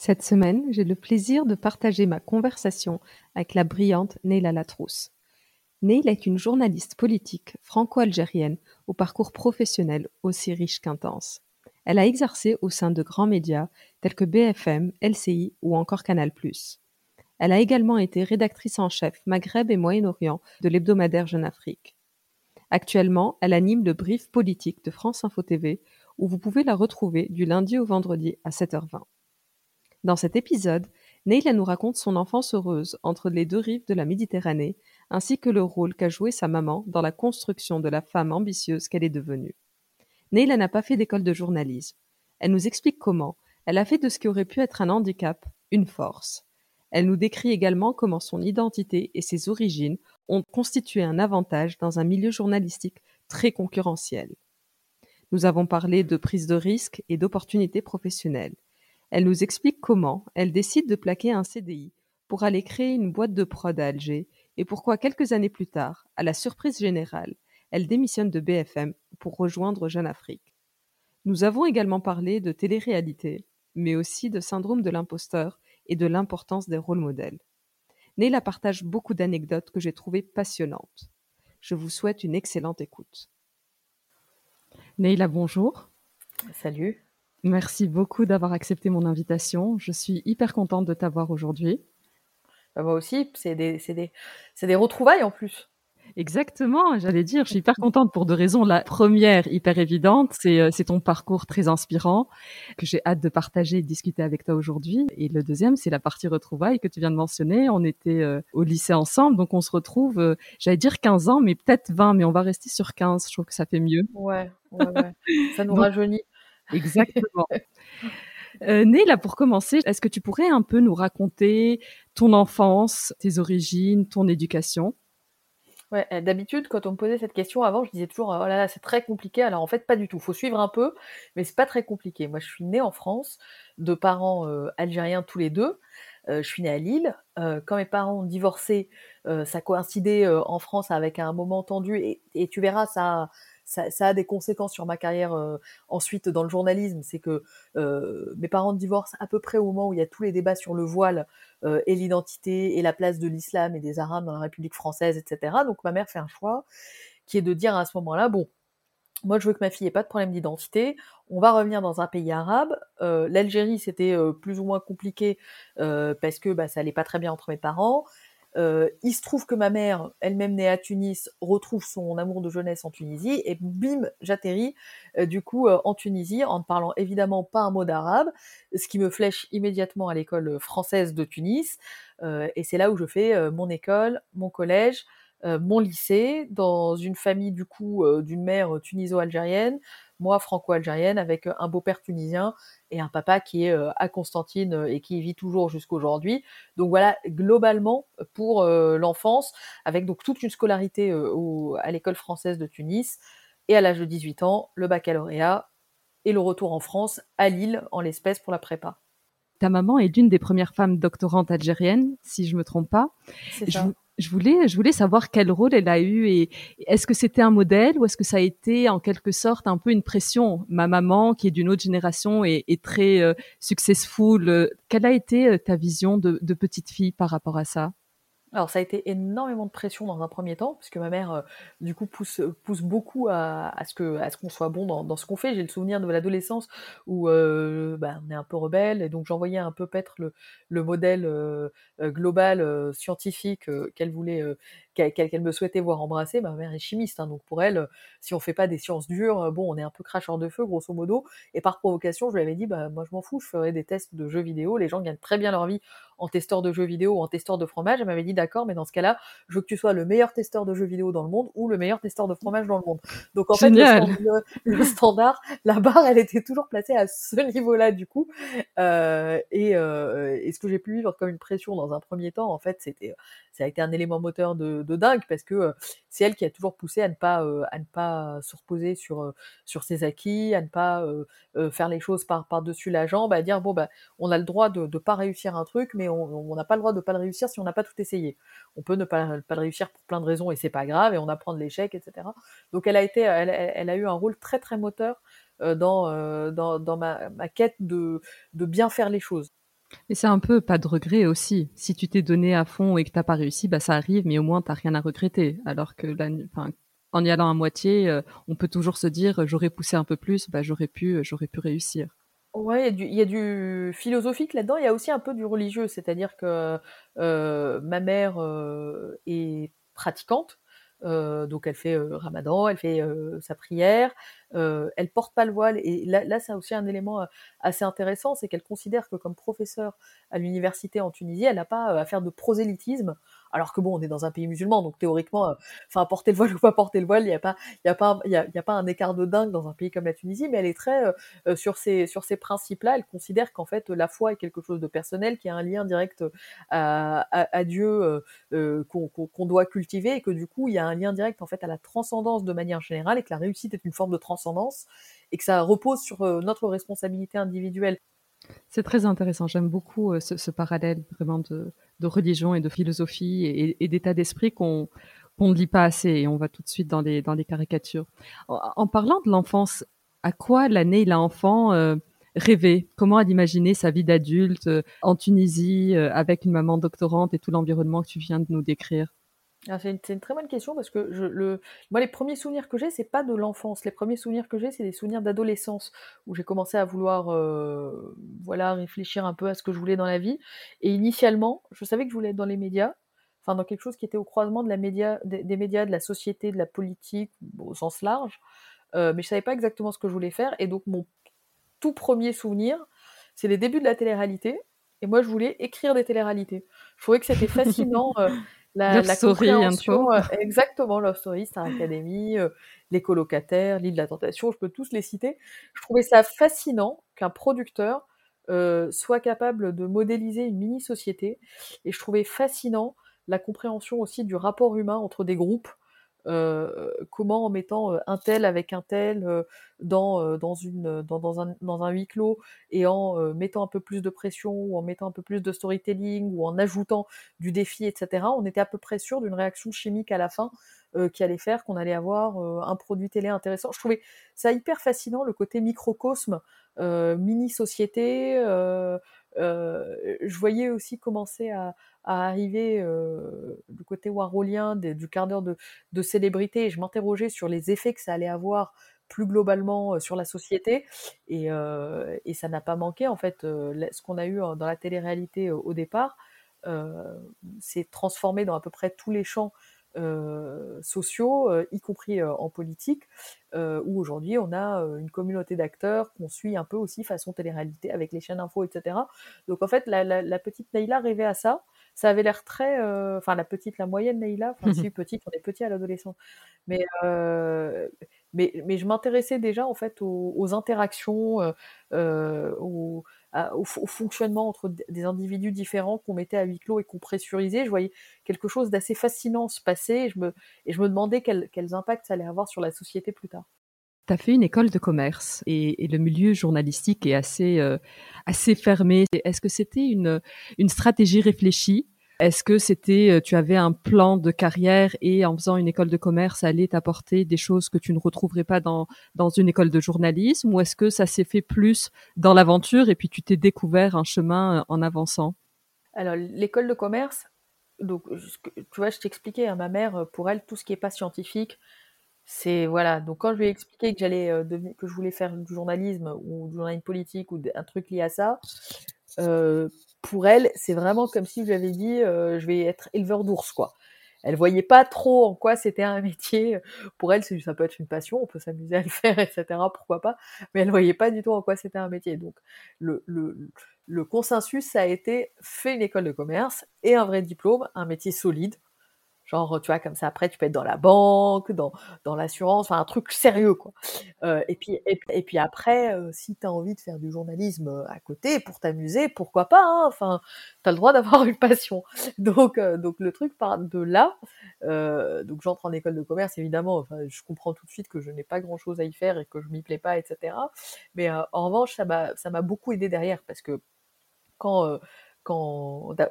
Cette semaine, j'ai le plaisir de partager ma conversation avec la brillante Neila Latrousse. Neila est une journaliste politique franco-algérienne au parcours professionnel aussi riche qu'intense. Elle a exercé au sein de grands médias tels que BFM, LCI ou encore Canal+. Elle a également été rédactrice en chef Maghreb et Moyen-Orient de l'hebdomadaire Jeune Afrique. Actuellement, elle anime le brief politique de France Info TV où vous pouvez la retrouver du lundi au vendredi à 7h20. Dans cet épisode, Neila nous raconte son enfance heureuse entre les deux rives de la Méditerranée, ainsi que le rôle qu'a joué sa maman dans la construction de la femme ambitieuse qu'elle est devenue. Neila n'a pas fait d'école de journalisme. Elle nous explique comment elle a fait de ce qui aurait pu être un handicap une force. Elle nous décrit également comment son identité et ses origines ont constitué un avantage dans un milieu journalistique très concurrentiel. Nous avons parlé de prise de risque et d'opportunités professionnelles. Elle nous explique comment elle décide de plaquer un CDI pour aller créer une boîte de prod à Alger et pourquoi quelques années plus tard, à la surprise générale, elle démissionne de BFM pour rejoindre Jeune Afrique. Nous avons également parlé de télé-réalité, mais aussi de syndrome de l'imposteur et de l'importance des rôles modèles. Neila partage beaucoup d'anecdotes que j'ai trouvées passionnantes. Je vous souhaite une excellente écoute. Neila, bonjour. Salut. Merci beaucoup d'avoir accepté mon invitation. Je suis hyper contente de t'avoir aujourd'hui. Bah, moi aussi, c'est des, des, des retrouvailles en plus. Exactement, j'allais dire, je suis hyper contente pour deux raisons. La première, hyper évidente, c'est euh, ton parcours très inspirant que j'ai hâte de partager et de discuter avec toi aujourd'hui. Et le deuxième, c'est la partie retrouvailles que tu viens de mentionner. On était euh, au lycée ensemble, donc on se retrouve, euh, j'allais dire 15 ans, mais peut-être 20, mais on va rester sur 15. Je trouve que ça fait mieux. Ouais, ouais, ouais. ça nous rajeunit. Exactement. Euh, Néla, pour commencer, est-ce que tu pourrais un peu nous raconter ton enfance, tes origines, ton éducation? Ouais, euh, d'habitude, quand on me posait cette question avant, je disais toujours, oh là là, c'est très compliqué. Alors en fait, pas du tout. Faut suivre un peu, mais c'est pas très compliqué. Moi, je suis née en France, de parents euh, algériens tous les deux. je suis née à Lille. quand mes parents ont divorcé, ça coïncidait en France avec un moment tendu, et, et tu verras, ça, ça, a des conséquences sur ma carrière euh, ensuite dans le journalisme. C'est que euh, mes parents divorcent à peu près au moment où il y a tous les débats sur le voile euh, et l'identité et la place de l'islam et des Arabes dans la République française, etc. Donc ma mère fait un choix qui est de dire à ce moment-là, bon, moi, je veux que ma fille ait pas de problème d'identité. On va revenir dans un pays arabe. L'Algérie, c'était plus ou moins compliqué parce que bah, ça allait pas très bien entre mes parents. Euh, il se trouve que ma mère, elle-même née à Tunis, retrouve son amour de jeunesse en Tunisie et bim, j'atterris euh, du coup euh, en Tunisie en ne parlant évidemment pas un mot d'arabe, ce qui me flèche immédiatement à l'école française de Tunis. et c'est là où je fais mon école, mon collège, mon lycée, dans une famille du coup d'une mère tuniso-algérienne, moi franco-algérienne avec euh, un beau-père tunisien et un papa qui est euh, à Constantine euh, et qui vit toujours jusqu'aujourd'hui. Donc voilà, globalement pour l'enfance, avec donc toute une scolarité à l'école française de Tunis et à l'âge de 18 ans, le baccalauréat et le retour en France, à Lille en l'espèce pour la prépa. Ta maman est d'une des premières femmes doctorantes algériennes, si je me trompe pas. C'est ça. je voulais, je voulais savoir quel rôle elle a eu et est-ce que c'était un modèle ou est-ce que ça a été en quelque sorte un peu une pression? Ma maman, qui est d'une autre génération et, très euh, successful, euh, quelle a été euh, ta vision de petite fille par rapport à ça? Alors ça a été énormément de pression dans un premier temps, puisque ma mère, du coup, pousse, pousse beaucoup à, ce que, qu'on soit bon dans, ce qu'on fait. J'ai le souvenir de l'adolescence où euh, bah, on est un peu rebelle, et donc j'envoyais un peu peut-être le, le modèle euh, global euh, scientifique qu'elle voulait, qu'elle me souhaitait voir embrasser. Ma mère est chimiste, hein, donc pour elle, si on fait pas des sciences dures, bon, on est un peu cracheur de feu, grosso modo. Et par provocation, je lui avais dit, bah moi je m'en fous, je ferai des tests de jeux vidéo. Les gens gagnent très bien leur vie en testeur de jeux vidéo ou en testeur de fromage. Elle m'avait dit d'accord, mais dans ce cas-là, je veux que tu sois le meilleur testeur de jeux vidéo dans le monde ou le meilleur testeur de fromage dans le monde. Donc en fait, le, standard, la barre, elle était toujours placée à ce niveau-là du coup. Euh, et, euh, et, ce que j'ai pu vivre comme une pression dans un premier temps, en fait, c'était ça a été un élément moteur de, de dingue parce que c'est elle qui a toujours poussé à ne pas à ne pas se reposer sur sur ses acquis, à ne pas faire les choses par par dessus la jambe, à dire bon bah on a le droit de ne pas réussir un truc, mais on n'a pas le droit de pas le réussir si on n'a pas tout essayé. On peut ne pas le réussir pour plein de raisons et c'est pas grave et on apprend de l'échec, etc. Donc elle a été elle, elle, a eu un rôle très très moteur dans, dans, ma, quête de bien faire les choses. Et c'est un peu pas de regret aussi. Si tu t'es donné à fond et que t'as pas réussi, bah ça arrive, mais au moins t'as rien à regretter. Alors que en y allant à moitié, euh, on peut toujours se dire j'aurais poussé un peu plus, bah j'aurais pu, euh, j'aurais pu réussir. Ouais, il y, a du philosophique là-dedans. Il y a aussi un peu du religieux, c'est-à-dire que euh, ma mère est pratiquante. Donc elle fait Ramadan, elle fait sa prière, euh, elle porte pas le voile. Et là, là c'est aussi un élément euh, assez intéressant, c'est qu'elle considère que comme professeur à l'université en Tunisie, elle n'a pas euh, à faire de prosélytisme. Alors que bon, on est dans un pays musulman, donc théoriquement, euh, enfin porter le voile ou pas porter le voile, il n'y a pas, il y a pas, il a, pas un écart de dingue dans un pays comme la Tunisie, mais elle est très sur ces sur ces principes-là. Elle considère qu'en fait la foi est quelque chose de personnel, qui a un lien direct à, Dieu qu'on doit cultiver, et que du coup il y a un lien direct en fait à la transcendance de manière générale, et que la réussite est une forme de transcendance et que ça repose sur euh, notre responsabilité individuelle. C'est très intéressant. J'aime beaucoup euh, ce, parallèle vraiment de, religion et de philosophie et, d'état d'esprit qu'on ne lit pas assez et on va tout de suite dans les, caricatures. En, parlant de l'enfance, à quoi l'année il a enfant euh, rêvait Comment elle imaginait sa vie d'adulte en Tunisie avec une maman doctorante et tout l'environnement que tu viens de nous décrire? C'est une, très bonne question parce que je, le, moi, les premiers souvenirs que j'ai, c'est pas de l'enfance. Les premiers souvenirs que j'ai, c'est des souvenirs d'adolescence où j'ai commencé à vouloir, euh, voilà, réfléchir un peu à ce que je voulais dans la vie. Et initialement, je savais que je voulais être dans les médias, enfin dans quelque chose qui était au croisement de la média, des, médias, de la société, de la politique, au sens large. Euh, mais je savais pas exactement ce que je voulais faire. Et donc mon tout premier souvenir, c'est les débuts de la télé-réalité. Et moi, je voulais écrire des téléréalités. Je trouvais que c'était fascinant. Euh, la, la compréhension, euh, exactement, Love Story, Star Academy, euh, Les colocataires, L'île de la tentation, je peux tous les citer. Je trouvais ça fascinant qu'un producteur euh, soit capable de modéliser une mini-société, et je trouvais fascinant la compréhension aussi du rapport humain entre des groupes, euh, comment en mettant euh, un tel avec un tel euh, dans, un, dans un huis clos et en mettant un peu plus de pression ou en mettant un peu plus de storytelling ou en ajoutant du défi, etc., on était à peu près sûr d'une réaction chimique à la fin qui allait faire qu'on allait avoir un produit télé intéressant. Je trouvais ça hyper fascinant, le côté microcosme, mini-société. Je voyais aussi commencer à, arriver euh, du côté warholien du quart d'heure de, de, célébrité. Et je m'interrogeais sur les effets que ça allait avoir plus globalement euh, sur la société. Et, euh, ça n'a pas manqué en fait ce qu'on a eu dans la télé-réalité au départ s'est transformé dans à peu près tous les champs euh, sociaux, euh, y compris euh, en politique, où aujourd'hui on a une communauté d'acteurs qu'on suit un peu aussi façon télé-réalité avec les chaînes info, etc. Donc en fait, la, la, la petite Neila rêvait à ça. Ça avait l'air très, enfin la petite, la moyenne Neila, enfin si petite, on est petit à l'adolescence, mais mais, mais je m'intéressais déjà en fait aux, aux interactions, euh, aux, au, fonctionnement entre des individus différents qu'on mettait à huis clos et qu'on pressurisait. Je voyais quelque chose d'assez fascinant se passer et je me, et je me demandais quels impacts ça allait avoir sur la société plus tard. Tu as fait une école de commerce et, le milieu journalistique est assez, euh, assez fermé. Est-ce que c'était une, une stratégie réfléchie Est-ce que c'était, tu avais un plan de carrière et en faisant une école de commerce, allait t'apporter des choses que tu ne retrouverais pas dans, dans une école de journalisme? Ou est-ce que ça s'est fait plus dans l'aventure et puis tu t'es découvert un chemin en avançant? Alors, l'école de commerce, donc, tu vois, je t'expliquais, à hein, ma mère, pour elle, tout ce qui est pas scientifique, c'est voilà. Donc, quand je lui ai expliqué que j'allais que je voulais faire du journalisme ou du journalisme politique ou un truc lié à ça, euh, pour elle, c'est vraiment comme si je lui avais dit, euh, je vais être éleveur d'ours, quoi. Elle voyait pas trop en quoi c'était un métier. Pour elle, ça peut être une passion, on peut s'amuser à le faire, etc. Pourquoi pas Mais elle voyait pas du tout en quoi c'était un métier. Donc, le, le, consensus, a été fait une école de commerce et un vrai diplôme, un métier solide, Genre, tu vois, comme ça, après, tu peux être dans la banque, dans, dans l'assurance, enfin, un truc sérieux, quoi. Euh, et, puis, et, puis après, euh, si tu as envie de faire du journalisme euh, à côté pour t'amuser, pourquoi pas, hein enfin, tu as le droit d'avoir une passion. Donc, donc le truc part de là. donc, j'entre en école de commerce, évidemment, enfin, je comprends tout de suite que je n'ai pas grand-chose à y faire et que je m'y plais pas, etc. Mais en revanche, ça m'a beaucoup aidé derrière parce que quand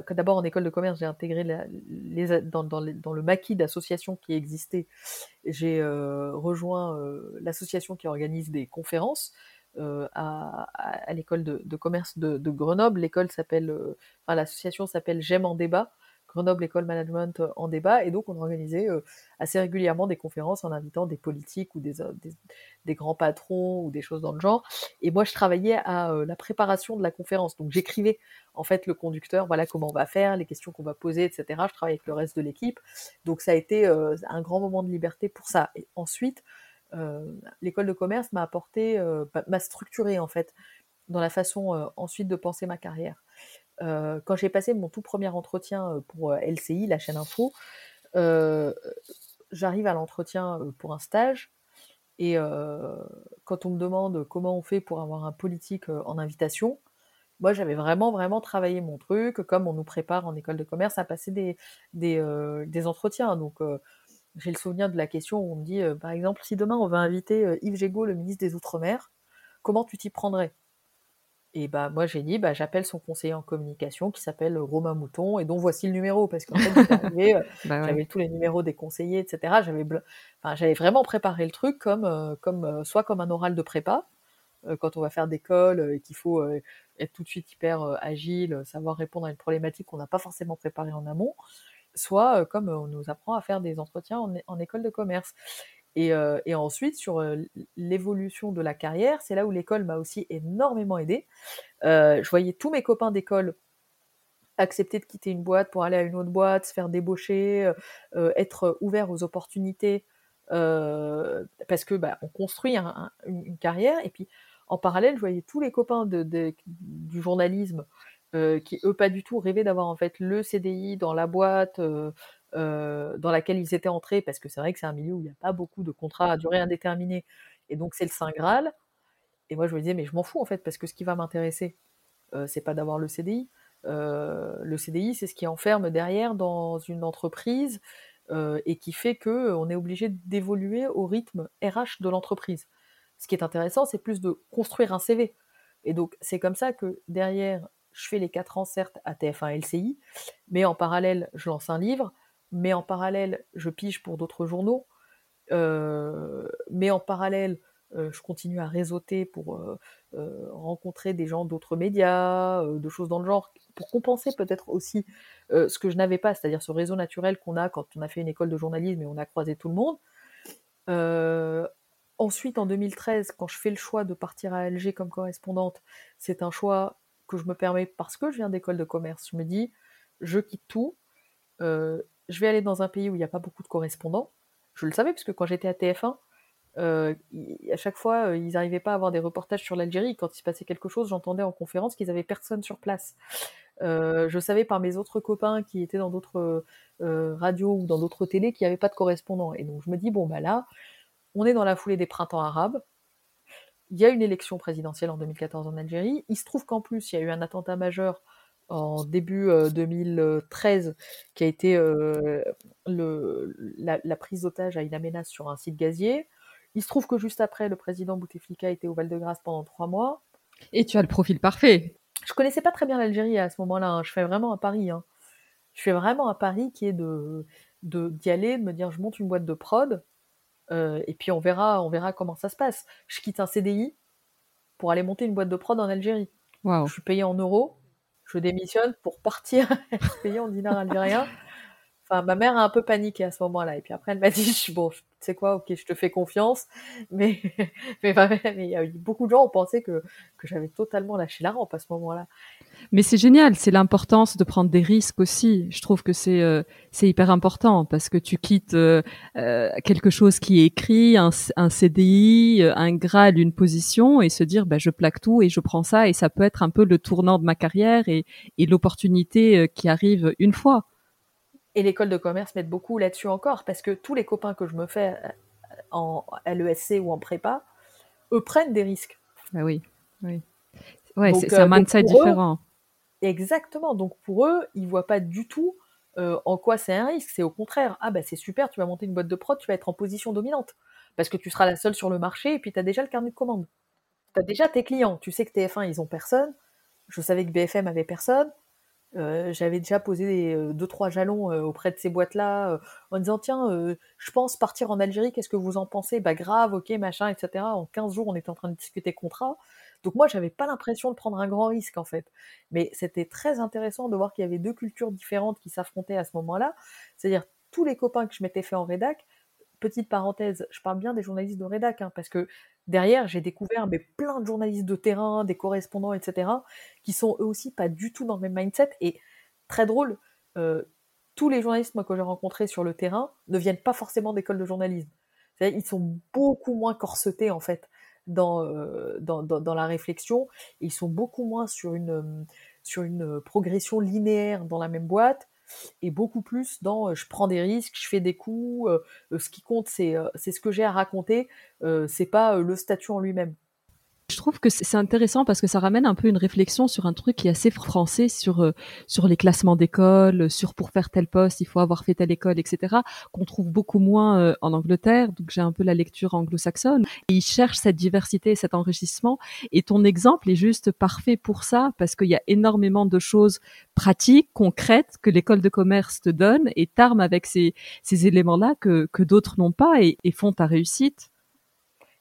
d'abord en école de commerce, j'ai intégré les, dans, le maquis d'associations qui existaient, j'ai euh, rejoint euh, l'association qui organise des conférences euh, à, l'école de, commerce de, de Grenoble. L'école s'appelle, enfin l'association s'appelle J'aime en débat. Grenoble École Management euh, en débat. Et donc, on organisait euh, assez régulièrement des conférences en invitant des politiques ou des, euh, des, grands patrons ou des choses dans le genre. Et moi, je travaillais à la préparation de la conférence. Donc, j'écrivais en fait le conducteur, voilà comment on va faire, les questions qu'on va poser, etc. Je travaillais avec le reste de l'équipe. Donc, ça a été un grand moment de liberté pour ça. Et ensuite, l'école de commerce m'a apporté, m'a structuré en fait dans la façon ensuite de penser ma carrière. Euh, quand j'ai passé mon tout premier entretien euh, pour euh, LCI, la chaîne info, j'arrive à l'entretien pour un stage. Et quand on me demande comment on fait pour avoir un politique en invitation, moi j'avais vraiment vraiment travaillé mon truc, comme on nous prépare en école de commerce à passer des, des, entretiens. Donc j'ai le souvenir de la question où on me dit, par exemple, si demain on va inviter Yves Gégaud, le ministre des Outre-mer, comment tu t'y prendrais? Et bah moi j'ai dit bah j'appelle son conseiller en communication qui s'appelle Romain Mouton et dont voici le numéro parce qu'en fait euh, bah j'avais tous les numéros des conseillers etc. J'avais enfin j'avais vraiment préparé le truc comme euh, comme euh, soit comme un oral de prépa quand on va faire des cols et qu'il faut être tout de suite hyper agile, savoir répondre à une problématique qu'on n'a pas forcément préparée en amont, soit comme on nous apprend à faire des entretiens en, en école de commerce. Euh, et, ensuite, sur euh, l'évolution de la carrière, c'est là où l'école m'a aussi énormément aidé. Euh, je voyais tous mes copains d'école accepter de quitter une boîte pour aller à une autre boîte, se faire débaucher, être ouvert aux opportunités, parce que bah, on construit une carrière. Et puis, en parallèle, je voyais tous les copains du journalisme qui, eux, pas du tout rêvaient d'avoir en fait le CDI dans la boîte euh, dans laquelle ils étaient entrés, parce que c'est vrai que c'est un milieu où il n'y a pas beaucoup de contrats à durée indéterminée, et donc c'est le Saint Graal. Et moi je me disais, mais je m'en fous en fait, parce que ce qui va m'intéresser, euh, c'est pas d'avoir le CDI. Euh, le CDI, c'est ce qui enferme derrière dans une entreprise et qui fait que on est obligé d'évoluer au rythme RH de l'entreprise. Ce qui est intéressant, c'est plus de construire un CV. Et donc c'est comme ça que derrière, je fais les 4 ans certes à TF1 LCI, mais en parallèle, je lance un livre, mais en parallèle, je pige pour d'autres journaux, mais en parallèle, je continue à réseauter pour rencontrer des gens d'autres médias, de choses dans le genre, pour compenser peut-être aussi ce que je n'avais pas, c'est-à-dire ce réseau naturel qu'on a quand on a fait une école de journalisme et on a croisé tout le monde. ensuite, en 2013, quand je fais le choix de partir à Alger comme correspondante, c'est un choix que je me permets parce que je viens d'école de commerce. Je me dis, je quitte tout, je vais aller dans un pays où il n'y a pas beaucoup de correspondants. Je le savais, parce que quand j'étais à TF1, euh, à chaque fois, euh, ils n'arrivaient pas à avoir des reportages sur l'Algérie. Quand il se passait quelque chose, j'entendais en conférence qu'ils n'avaient personne sur place. Euh, je savais par mes autres copains qui étaient dans d'autres radios ou dans d'autres télés qu'il n'y avait pas de correspondants. Et donc je me dis, bon, bah là, on est dans la foulée des printemps arabes. Il y a une élection présidentielle en 2014 en Algérie. Il se trouve qu'en plus, il y a eu un attentat majeur en début 2013, qui a été le, la, prise d'otage à une aménace sur un site gazier. Il se trouve que juste après, le président Bouteflika était au Val-de-Grâce pendant trois mois. Et tu as le profil parfait. Je connaissais pas très bien l'Algérie à ce moment-là. Hein. Je fais vraiment un pari. Hein. je fais vraiment un pari qui est de d'y aller, de me dire je monte une boîte de prod, euh, et puis on verra, on verra comment ça se passe. Je quitte un CDI pour aller monter une boîte de prod en Algérie. Je suis payé en euros, je démissionne pour partir payé en dinars algériens. Enfin, ma mère a un peu paniqué à ce moment-là. Et puis après, elle m'a dit, bon, tu sais quoi, ok, je te fais confiance. Mais, mais, il y a eu beaucoup de gens ont pensé que, que j'avais totalement lâché la rampe à ce moment-là. Mais c'est génial, c'est l'importance de prendre des risques aussi. Je trouve que c'est euh, c'est hyper important parce que tu quittes euh, euh, quelque chose qui est écrit, un, un CDI, un grade, une position, et se dire, bah, je plaque tout et je prends ça, et ça peut être un peu le tournant de ma carrière et, et l'opportunité qui arrive une fois. Et l'école de commerce met beaucoup là-dessus encore, parce que tous les copains que je me fais euh, en LESC ou en prépa, eux prennent des risques. Ah oui, oui. Ouais, c'est un euh, mindset différent. exactement. Donc pour eux, ils voient pas du tout euh, en quoi c'est un risque. C'est au contraire, ah bah c'est super, tu vas monter une boîte de prod, tu vas être en position dominante. Parce que tu seras la seule sur le marché et puis tu as déjà le carnet de commande. Tu as déjà tes clients. Tu sais que TF1, ils ont personne. Je savais que BFM avait personne. Euh, j'avais déjà posé euh, deux trois jalons euh, auprès de ces boîtes-là en disant tiens, je pense partir en Algérie, qu'est-ce que vous en pensez? Bah grave, ok, machin, etc. En 15 jours, on était en train de discuter contrat. Donc moi, j'avais pas l'impression de prendre un grand risque en fait. Mais c'était très intéressant de voir qu'il y avait deux cultures différentes qui s'affrontaient à ce moment-là. C'est-à-dire tous les copains que je m'étais fait en rédac, petite parenthèse, je parle bien des journalistes de rédac, hein, parce que derrière, j'ai découvert mais, plein de journalistes de terrain, des correspondants, etc., qui sont eux aussi pas du tout dans le même mindset. Et très drôle, euh, tous les journalistes que j'ai rencontrés sur le terrain ne viennent pas forcément d'école de journalisme. Ils sont beaucoup moins corsetés, en fait, dans, euh, dans, la réflexion. ils sont beaucoup moins sur une, sur une progression linéaire dans la même boîte et beaucoup plus dans je prends des risques, je fais des coups, ce qui compte c'est c'est ce que j'ai à raconter, c'est pas le statut en lui-même. Je trouve que c'est intéressant parce que ça ramène un peu une réflexion sur un truc qui est assez français sur euh, sur les classements d'école, sur pour faire tel poste il faut avoir fait telle école, etc. Qu'on trouve beaucoup moins euh, en Angleterre. Donc j'ai un peu la lecture anglo-saxonne. Et ils cherchent cette diversité, cet enrichissement. Et ton exemple est juste parfait pour ça parce qu'il y a énormément de choses pratiques, concrètes que l'école de commerce te donne et t'arme avec ces ces éléments-là que que d'autres n'ont pas et, et font ta réussite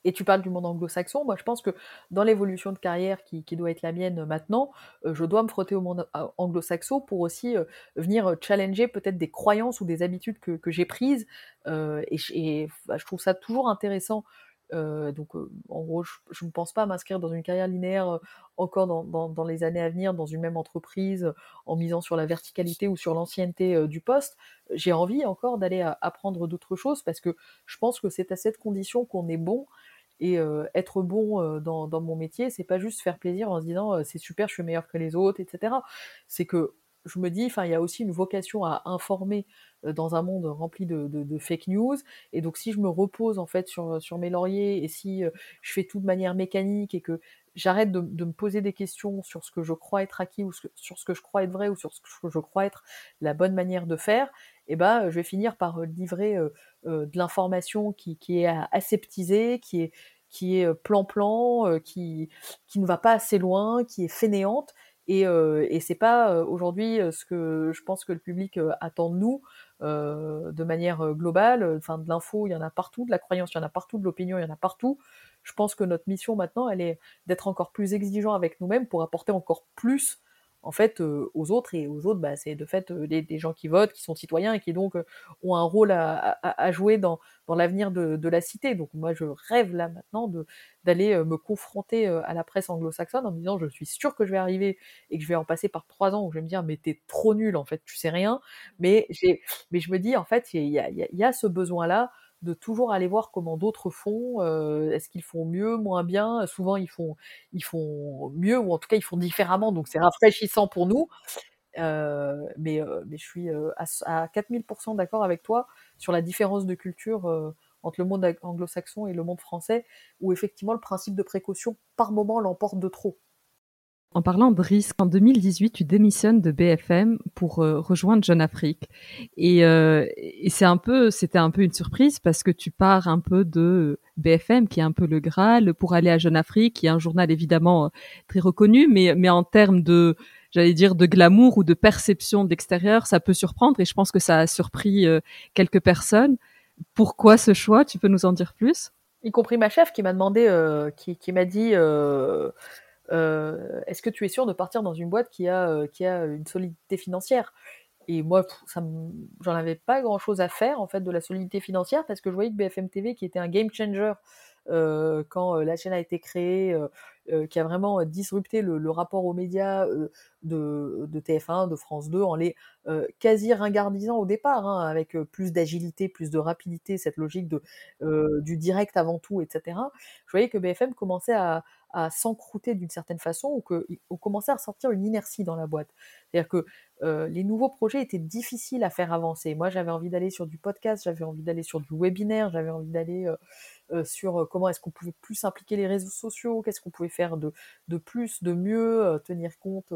et tu parles du monde anglo-saxon, moi je pense que dans l'évolution de carrière qui, doit être la mienne maintenant, euh, je dois me frotter au monde euh, anglo-saxon pour aussi euh, venir challenger peut-être des croyances ou des habitudes que, j'ai prises. et, bah, je trouve ça toujours intéressant. donc en gros, je ne pense pas m'inscrire dans une carrière linéaire encore dans, les années à venir, dans une même entreprise, en misant sur la verticalité ou sur l'ancienneté du poste. J'ai envie encore d'aller apprendre d'autres choses parce que je pense que c'est à cette condition qu'on est bon et être bon dans, mon métier, c'est pas juste faire plaisir en se disant c'est super, je suis meilleur que les autres, etc. C'est que je me dis, il y a aussi une vocation à informer dans un monde rempli de, fake news. Et donc, si je me repose en fait sur, mes lauriers et si je fais tout de manière mécanique et que j'arrête de, me poser des questions sur ce que je crois être acquis ou sur ce que je crois être vrai ou sur ce que je crois être la bonne manière de faire, eh ben, je vais finir par livrer de l'information qui, est aseptisée, qui est qui est plan-plan, qui, qui ne va pas assez loin, qui est fainéante. Et, et c'est pas aujourd'hui ce que je pense que le public attend de nous de manière globale. Enfin, de l'info, il y en a partout, de la croyance, il y en a partout, de l'opinion, il y en a partout. Je pense que notre mission maintenant, elle est d'être encore plus exigeant avec nous-mêmes pour apporter encore plus en fait aux autres et aux autres bah, c'est de fait des, gens qui votent qui sont citoyens et qui donc ont un rôle à, jouer dans, l'avenir de, la cité. Donc moi je rêve là maintenant de d'aller me confronter à la presse anglo-saxonne en me disant je suis sûr que je vais arriver et que je vais en passer par trois ans où je vais me dire mais t'es trop nul en fait tu sais rien. Mais j'ai mais je me dis en fait il y a, y a ce besoin là de toujours aller voir comment d'autres font. Euh, est-ce qu'ils font mieux, moins bien? Souvent, ils font, ils font mieux, ou en tout cas, ils font différemment. Donc, c'est rafraîchissant pour nous. Euh, mais, euh, mais je suis à, à 4000% d'accord avec toi sur la différence de culture entre le monde anglo-saxon et le monde français, où effectivement le principe de précaution par moment l'emporte de trop. En parlant de risque, en 2018, tu démissionnes de BFM pour euh, rejoindre Jeune Afrique. Et, euh, et c'est un peu, c'était un peu une surprise parce que tu pars un peu de BFM, qui est un peu le Graal, pour aller à Jeune Afrique, qui est un journal évidemment euh, très reconnu, mais, mais en termes de, j'allais dire, de glamour ou de perception d'extérieur, ça peut surprendre et je pense que ça a surpris quelques personnes. Pourquoi ce choix? Tu peux nous en dire plus? Y compris ma chef qui m'a demandé, qui, qui m'a dit euh, est-ce que tu es sûr de partir dans une boîte qui a, euh, une solidité financière? Et moi, j'en avais pas grand chose à faire en fait de la solidité financière parce que je voyais que BFM TV, qui était un game changer euh, quand la chaîne a été créée, qui a vraiment disrupté le, rapport aux médias de, de, TF1, de France 2, en les quasi ringardisant au départ, hein, avec plus d'agilité, plus de rapidité, cette logique du direct avant tout, etc. Je voyais que BFM commençait à, à s'encrouter d'une certaine façon ou qu'on commençait à ressortir une inertie dans la boîte. C'est-à-dire que euh, les nouveaux projets étaient difficiles à faire avancer. Moi, j'avais envie d'aller sur du podcast, j'avais envie d'aller sur du webinaire, j'avais envie d'aller euh, euh, sur comment est-ce qu'on pouvait plus impliquer les réseaux sociaux, qu'est-ce qu'on pouvait faire de, plus, de mieux, tenir compte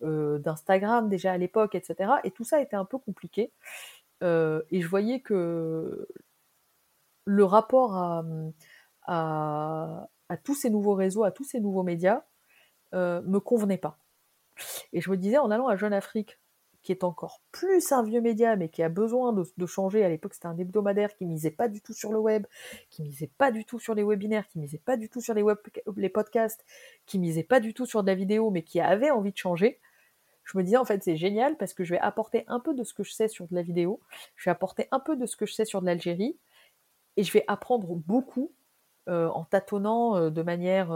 d'Instagram déjà à l'époque, etc. Et tout ça était un peu compliqué. et je voyais que le rapport à, tous ces nouveaux réseaux, à tous ces nouveaux médias, euh, me convenait pas. Et je me disais, en allant à Jeune Afrique, qui est encore plus un vieux média, mais qui a besoin de, changer. À l'époque, c'était un hebdomadaire qui misait pas du tout sur le web, qui misait pas du tout sur les webinaires, qui misait pas du tout sur les, web, les podcasts, qui misait pas du tout sur de la vidéo, mais qui avait envie de changer. Je me disais, en fait, c'est génial parce que je vais apporter un peu de ce que je sais sur de la vidéo, je vais apporter un peu de ce que je sais sur de l'Algérie, et je vais apprendre beaucoup en tâtonnant de manière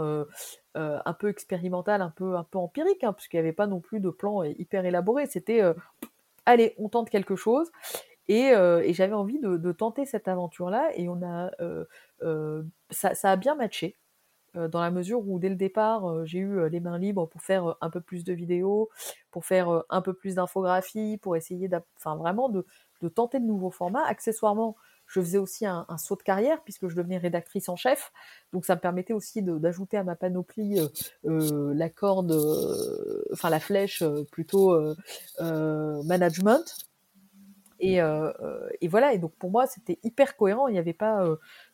un peu expérimentale, un peu, un peu empirique, hein, puisqu'il n'y avait pas non plus de plan hyper élaboré. C'était allez, on tente quelque chose. Et, j'avais envie de, tenter cette aventure-là, et on a, ça, a bien matché. dans la mesure où dès le départ, j'ai eu les mains libres pour faire un peu plus de vidéos, pour faire un peu plus d'infographie, pour essayer vraiment de, tenter de nouveaux formats. Accessoirement, je faisais aussi un, saut de carrière puisque je devenais rédactrice en chef. Donc ça me permettait aussi d'ajouter à ma panoplie euh, euh, la corde, euh, enfin la flèche plutôt management. Et, et, voilà, et donc pour moi c'était hyper cohérent. Il n'y avait pas,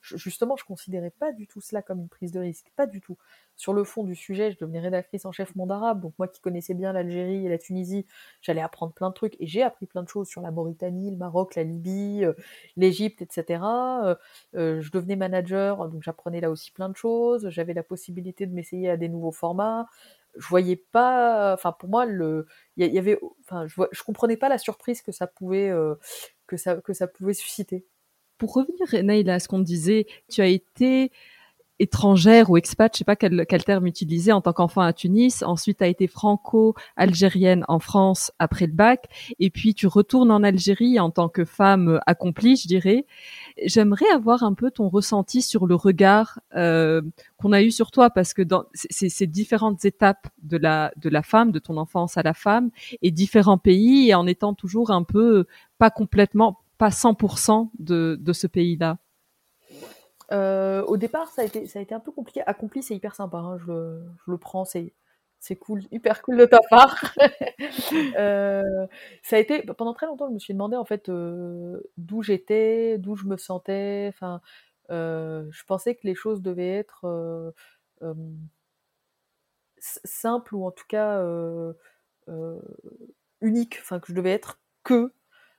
justement, je considérais pas du tout cela comme une prise de risque, pas du tout. Sur le fond du sujet, je devenais rédactrice en chef monde arabe, donc moi qui connaissais bien l'Algérie et la Tunisie, j'allais apprendre plein de trucs, et j'ai appris plein de choses sur la Mauritanie, le Maroc, la Libye, euh, l'Égypte, etc. Euh, euh, je devenais manager, donc j'apprenais là aussi plein de choses, j'avais la possibilité de m'essayer à des nouveaux formats, je voyais pas, enfin pour moi, le, il y, avait, enfin je, je comprenais pas la surprise que ça pouvait, que ça, que ça pouvait susciter. Pour revenir, Naïla, à ce qu'on disait, tu as été étrangère ou expat, je sais pas quel, quel terme utiliser, en tant qu'enfant à Tunis. Ensuite, as été franco-algérienne en France après le bac. Et puis, tu retournes en Algérie en tant que femme accomplie, je dirais. J'aimerais avoir un peu ton ressenti sur le regard euh, qu'on a eu sur toi, parce que dans ces, ces différentes étapes de la, de la femme, de ton enfance à la femme, et différents pays, et en étant toujours un peu, pas complètement, pas 100% de, de ce pays-là. Euh, au départ, ça a été, ça a été un peu compliqué. Accompli, c'est hyper sympa. Hein, je, le, je, le, prends, c'est, cool, hyper cool de ta part. euh, ça a été pendant très longtemps, je me suis demandé en fait euh, d'où j'étais, d'où je me sentais. Enfin, je pensais que les choses devaient être simples ou en tout cas uniques. Enfin, que je devais être que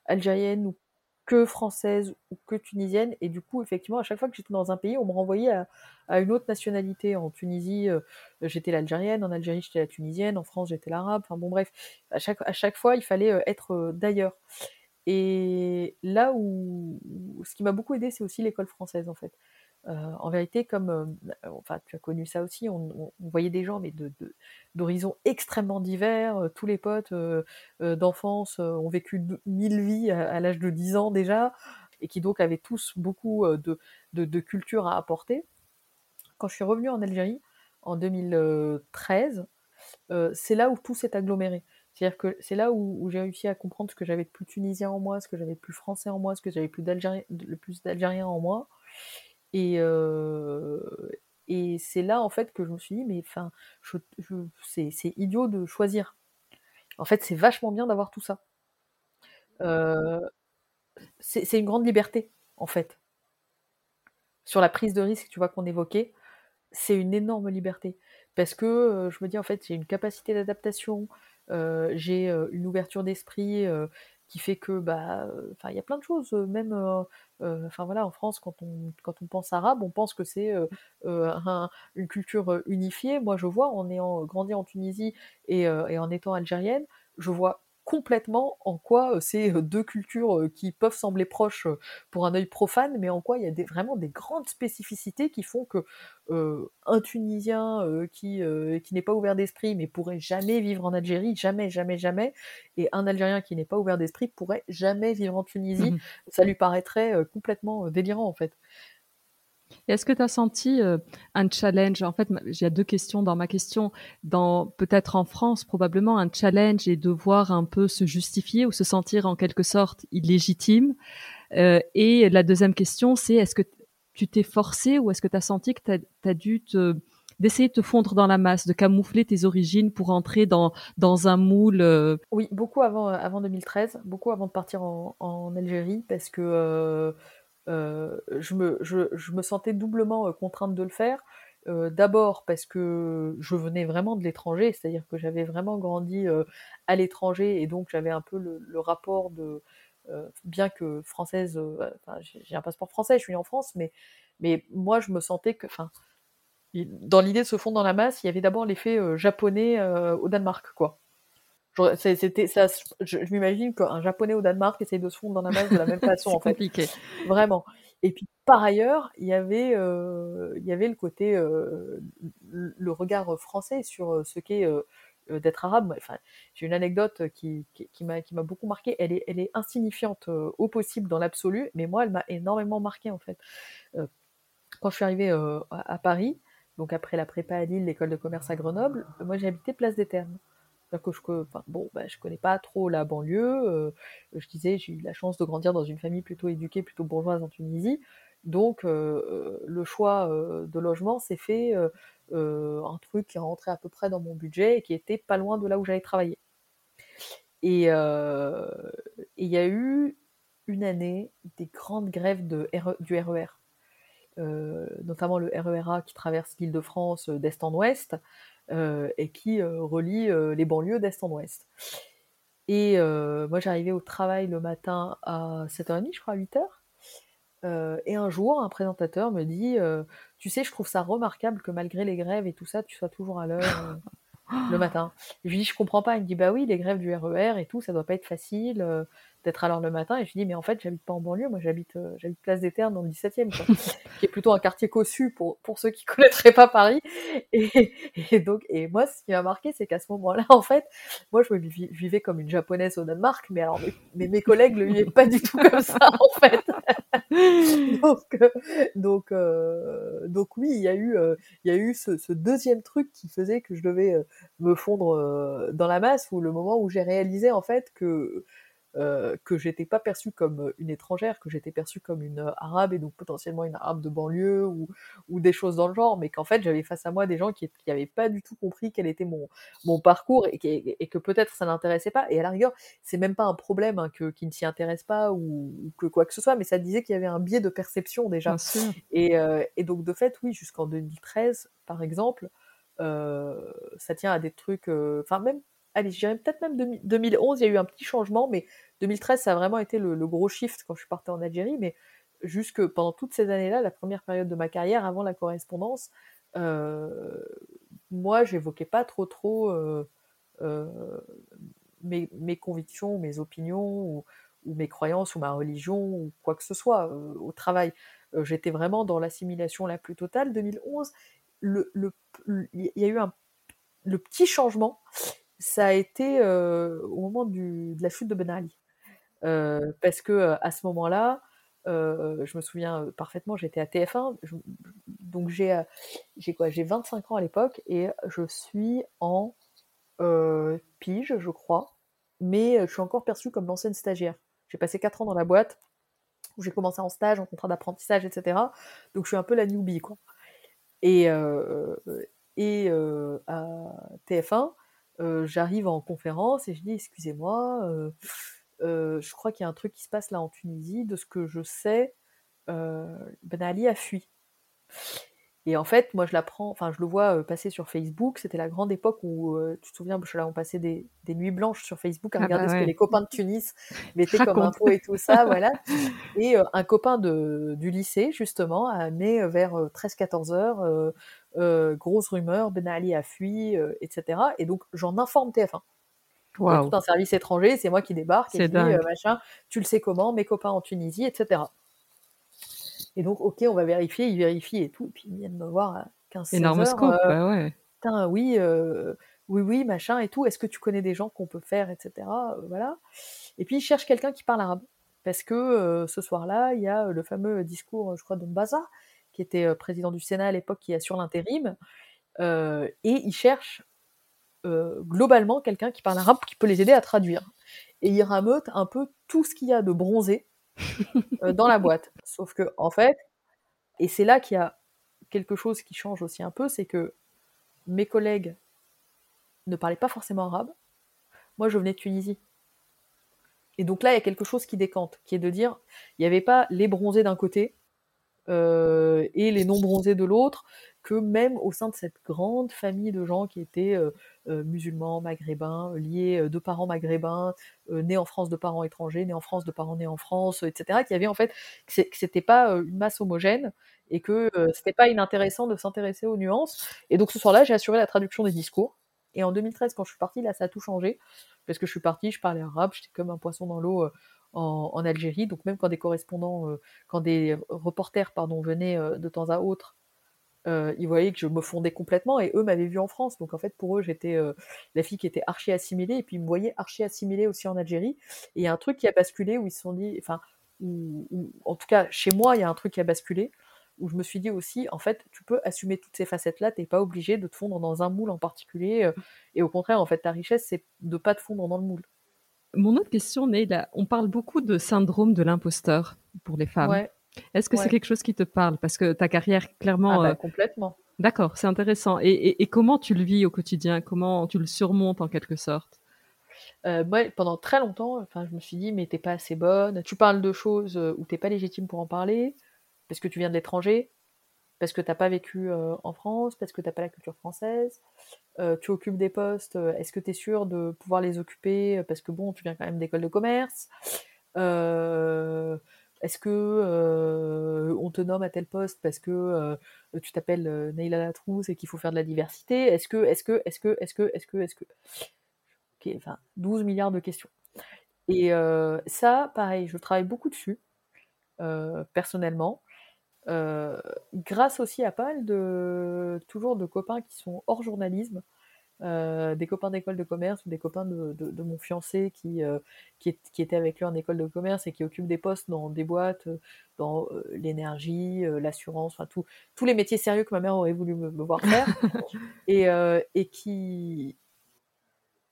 algérienne ou que française ou que tunisienne. Et du coup, effectivement, à chaque fois que j'étais dans un pays, on me renvoyait à, une autre nationalité. En Tunisie, euh, j'étais l'algérienne, en Algérie, j'étais la tunisienne, en France, j'étais l'arabe. Enfin bon, bref, à chaque, à chaque fois, il fallait euh, être euh, d'ailleurs. Et là où, ce qui m'a beaucoup aidé, c'est aussi l'école française, en fait. Euh, en vérité, comme euh, enfin, tu as connu ça aussi, on, voyait des gens mais d'horizons extrêmement divers. Euh, tous les potes d'enfance ont vécu mille vies à, l'âge de 10 ans déjà, et qui donc avaient tous beaucoup de, de, culture à apporter. Quand je suis revenue en Algérie en 2013, c'est là où tout s'est aggloméré. C'est-à-dire que c'est là où, j'ai réussi à comprendre ce que j'avais de plus tunisien en moi, ce que j'avais de plus français en moi, ce que j'avais plus le plus d'algérien en moi. Et, c'est là, en fait, que je me suis dit, mais enfin, c'est, idiot de choisir. En fait, c'est vachement bien d'avoir tout ça. c'est, une grande liberté, en fait. Sur la prise de risque, tu vois, qu'on évoquait, c'est une énorme liberté. Parce que je me dis, en fait, j'ai une capacité d'adaptation, j'ai une ouverture d'esprit qui fait que, bah, il y a plein de choses, même, enfin voilà, en France, quand on, quand on pense arabe, on pense que c'est une culture unifiée. Moi, je vois, en ayant grandi en Tunisie et en étant algérienne, je vois complètement en quoi c'est deux cultures qui peuvent sembler proches pour un œil profane, mais en quoi il y a des, vraiment des grandes spécificités qui font que un Tunisien qui, qui n'est pas ouvert d'esprit mais pourrait jamais vivre en Algérie, jamais, jamais, jamais, et un Algérien qui n'est pas ouvert d'esprit pourrait jamais vivre en Tunisie, mmh ça lui paraîtrait complètement délirant en fait. Est-ce que tu as senti un challenge? En fait, j'ai deux questions dans ma question. Dans peut-être en France, probablement un challenge et devoir un peu se justifier ou se sentir en quelque sorte illégitime. et la deuxième question, c'est est-ce que tu t'es forcé ou est-ce que tu as senti que tu as, dû te d'essayer de te fondre dans la masse, de camoufler tes origines pour entrer dans, dans un moule Oui, beaucoup avant, avant 2013, beaucoup avant de partir en, en Algérie, parce que euh, je, me, je, me sentais doublement euh, contrainte de le faire. Euh, d'abord parce que je venais vraiment de l'étranger, c'est-à-dire que j'avais vraiment grandi à l'étranger et donc j'avais un peu le, rapport de, bien que française, j'ai un passeport français, je suis en France, mais, moi je me sentais que, dans l'idée de se fondre dans la masse, il y avait d'abord l'effet japonais au Danemark, quoi. C'était ça. Je, m'imagine qu'un japonais au Danemark essaye de se fondre dans la masse de la même façon en fait. compliqué. Vraiment. Et puis par ailleurs, il y avait, euh, il y avait le côté, euh, le regard français sur euh, ce qu'est d'être arabe. Enfin, j'ai une anecdote qui, qui, m'a qui m'a beaucoup marqué. Elle est, elle est insignifiante au possible dans l'absolu, mais moi, elle m'a énormément marqué en fait. quand je suis arrivée à, Paris, donc après la prépa à Lille, l'école de commerce à Grenoble, moi j'ai habité Place des Que je, enfin, bon, bah, je connais pas trop la banlieue. Euh, je disais, j'ai eu la chance de grandir dans une famille plutôt éduquée, plutôt bourgeoise en Tunisie. Donc, euh, le choix euh, de logement s'est fait un truc qui rentrait à peu près dans mon budget et qui était pas loin de là où j'allais travailler. Et il y a eu une année des grandes grèves de du RER. E notamment le RERA qui traverse l'île de France d'est en ouest, euh, et qui euh, relie euh, les banlieues d'est en ouest. Et moi, j'arrivais au travail le matin à 7h30, je crois, à 8h. et un jour, un présentateur me dit Tu sais, je trouve ça remarquable que malgré les grèves et tout ça, tu sois toujours à l'heure le matin. je lui dis Je comprends pas. Il me dit Bah oui, les grèves du RER e et tout, ça doit pas être facile d'être à l'heure le matin. Et je dis, mais en fait, j'habite pas en banlieue, moi j'habite euh, j'habite Place des Ternes dans le 17e, qui est plutôt un quartier cossu pour, pour ceux qui connaîtraient pas Paris. Et, et donc, et moi, ce qui m'a marqué, c'est qu'à ce moment-là, en fait, moi je me vivais comme une japonaise au Danemark, mais alors, mes, mes collègues le vivaient pas du tout comme ça, en fait. donc, euh, donc, euh, donc oui, il y a eu, il y a eu ce, ce, deuxième truc qui faisait que je devais me fondre dans la masse, ou le moment où j'ai réalisé en fait que euh, que j'étais pas perçue comme euh, une étrangère, que j'étais perçue comme une euh, arabe et donc potentiellement une arabe de banlieue ou, ou des choses dans le genre, mais qu'en fait j'avais face à moi des gens qui n'avaient pas du tout compris quel était mon, mon parcours et, et que peut-être ça n'intéressait pas. Et à la rigueur, c'est même pas un problème hein, que, qui ne s'y intéresse pas ou, que quoi que ce soit, mais ça disait qu'il y avait un biais de perception déjà. Et, et, donc de fait, oui, jusqu'en 2013, par exemple, ça tient à des trucs, enfin même allez, je dirais peut-être même 2011, il y a eu un petit changement, mais 2013, ça a vraiment été le, gros shift quand je suis partie en Algérie, mais jusque pendant toutes ces années-là, la première période de ma carrière, avant la correspondance, euh, moi, j'évoquais pas trop trop euh, euh, mes, convictions, mes opinions, ou, mes croyances, ou ma religion, ou quoi que ce soit au travail. J'étais vraiment dans l'assimilation la plus totale. 2011, le, il y a eu un, le petit changement, ça a été au moment de la chute de Ben Ali. Euh, parce que à ce moment-là, euh, je me souviens parfaitement, j'étais à TF1, donc j'ai j'ai quoi, j'ai 25 ans à l'époque et je suis en euh, pige, je crois, mais je suis encore perçue comme l'ancienne stagiaire. J'ai passé 4 ans dans la boîte où j'ai commencé en stage, en contrat d'apprentissage, etc. Donc je suis un peu la newbie, quoi. Et, et à TF1, j'arrive en conférence et je dis excusez-moi, je crois qu'il y a un truc qui se passe là en Tunisie. De ce que je sais, Ben Ali a fui. Et en fait, moi, je l'apprends, enfin, je le vois passer sur Facebook. C'était la grande époque où, tu te souviens, là, on passait des, des, nuits blanches sur Facebook à ah bah regarder ce que les copains de Tunis mettaient comme info et tout ça, voilà. Et un copain de, du lycée, justement, a amené vers 13-14 heures, grosse rumeur, Ben Ali a fui, etc. Et donc, j'en informe TF1. Wow. Tout un service étranger, c'est moi qui débarque et je dis, machin, tu le sais comment, mes copains en Tunisie, etc. Et donc, ok, on va vérifier, il vérifie et tout. Puis ils viennent me voir à 15 Énorme heures, scope, euh, bah ouais. Putain, oui, euh, oui, oui, machin et tout. Est-ce que tu connais des gens qu'on peut faire, etc. Euh, voilà. Et puis, ils cherchent quelqu'un qui parle arabe. Parce que ce soir-là, il y a le fameux discours, je crois, de Mbaza, qui était président du Sénat à l'époque, qui assure l'intérim. et ils cherchent globalement quelqu'un qui parle arabe qui peut les aider à traduire. Et ils rameutent un peu tout ce qu'il y a de bronzé euh, dans la boîte. Sauf que, en fait, et c'est là qu'il y a quelque chose qui change aussi un peu, c'est que mes collègues ne parlaient pas forcément arabe. Moi, je venais de Tunisie. Et donc là, il y a quelque chose qui décante, qui est de dire, il n'y avait pas les bronzés d'un côté euh, et les non bronzés de l'autre, que même au sein de cette grande famille de gens qui étaient euh, euh, musulmans, maghrébins, liés de parents maghrébins, nés en France de parents étrangers, nés en France de parents nés en France, etc., qui avait en fait que c'était pas une masse homogène et que c'était pas inintéressant de s'intéresser aux nuances. Et donc ce soir-là, j'ai assuré la traduction des discours. Et en 2013, quand je suis partie, là, ça a tout changé. Parce que je suis partie, je parlais arabe, j'étais comme un poisson dans l'eau en, Algérie. Donc même quand des correspondants, quand des reporters, pardon, venaient de temps à autre, ils voyaient que je me fondais complètement et eux m'avaient vu en France. Donc en fait pour eux j'étais la fille qui était archi assimilée et puis ils me voyaient archi assimilée aussi en Algérie. Et il y a un truc qui a basculé où ils se sont dit, enfin, en tout cas chez moi il y a un truc qui a basculé où je me suis dit aussi, en fait, tu peux assumer toutes ces facettes-là, t'es pas obligé de te fondre dans un moule en particulier, et au contraire, en fait, ta richesse, c'est de pas te fondre dans le moule. Mon autre question, on parle beaucoup de syndrome de l'imposteur pour les femmes. Est-ce que c'est quelque chose qui te parle? Parce que ta carrière, clairement. Ah bah, euh, complètement. D'accord, c'est intéressant. Et, comment tu le vis au quotidien? Comment tu le surmontes en quelque sorte? Euh, pendant très longtemps, enfin, je me suis dit, mais t'es pas assez bonne. Tu parles de choses euh, où t'es pas légitime pour en parler, parce que tu viens de l'étranger, parce que t'as pas vécu en France, parce que t'as pas la culture française. Euh, tu occupes des postes, euh, est-ce que tu es sûr de pouvoir les occuper? Parce que bon, tu viens quand même d'école de commerce. Euh, est-ce que on te nomme à tel poste parce que tu t'appelles Neila Latrousse et qu'il faut faire de la diversité? Est-ce que, est-ce que, est-ce que, est-ce que, est-ce que, est-ce que? Ok, enfin, 12 milliards de questions. Et ça, pareil, je travaille beaucoup dessus, personnellement. Euh, grâce aussi à pas mal de toujours de copains qui sont hors journalisme, euh, des copains d'école de commerce ou des copains de, de, mon fiancé qui, euh, qui, est, qui, était avec lui en école de commerce et qui occupe des postes dans des boîtes, dans l'énergie, l'assurance, enfin tout, tous les métiers sérieux que ma mère aurait voulu me, me voir faire, et, et qui,